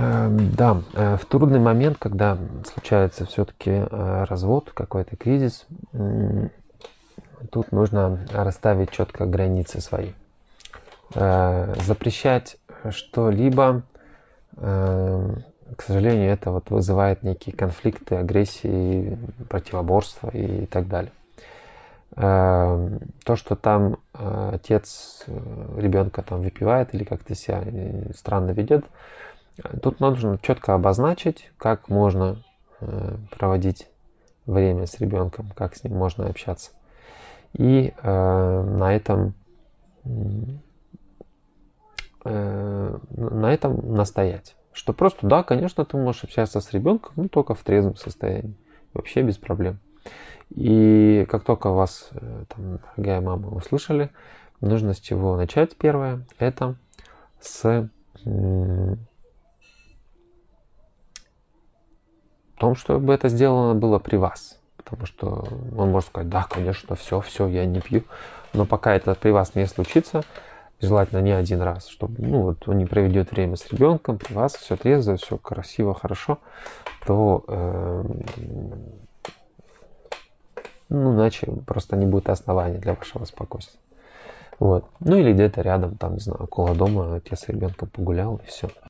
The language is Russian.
Эм, да, э, в трудный момент, когда случается все-таки э, развод, какой-то кризис, тут нужно расставить четко границы свои. Э, запрещать что-либо, к сожалению, это вот вызывает некие конфликты, агрессии, противоборства и так далее. То, что там отец ребенка там выпивает или как-то себя странно ведет, Тут нужно четко обозначить, как можно э, проводить время с ребенком, как с ним можно общаться. И э, на этом э, на этом настоять. Что просто, да, конечно, ты можешь общаться с ребенком, но только в трезвом состоянии. Вообще без проблем. И как только вас, э, там, дорогая мама, услышали, нужно с чего начать первое. Это с том, чтобы это сделано было при вас. Потому что он может сказать, да, конечно, все, все, я не пью. Но пока это при вас не случится, желательно не один раз, чтобы ну, вот он не проведет время с ребенком, при вас все трезво, все красиво, хорошо, то э, ну, иначе просто не будет оснований для вашего спокойствия. Вот. Ну или где-то рядом, там, не знаю, около дома отец с ребенком погулял и все.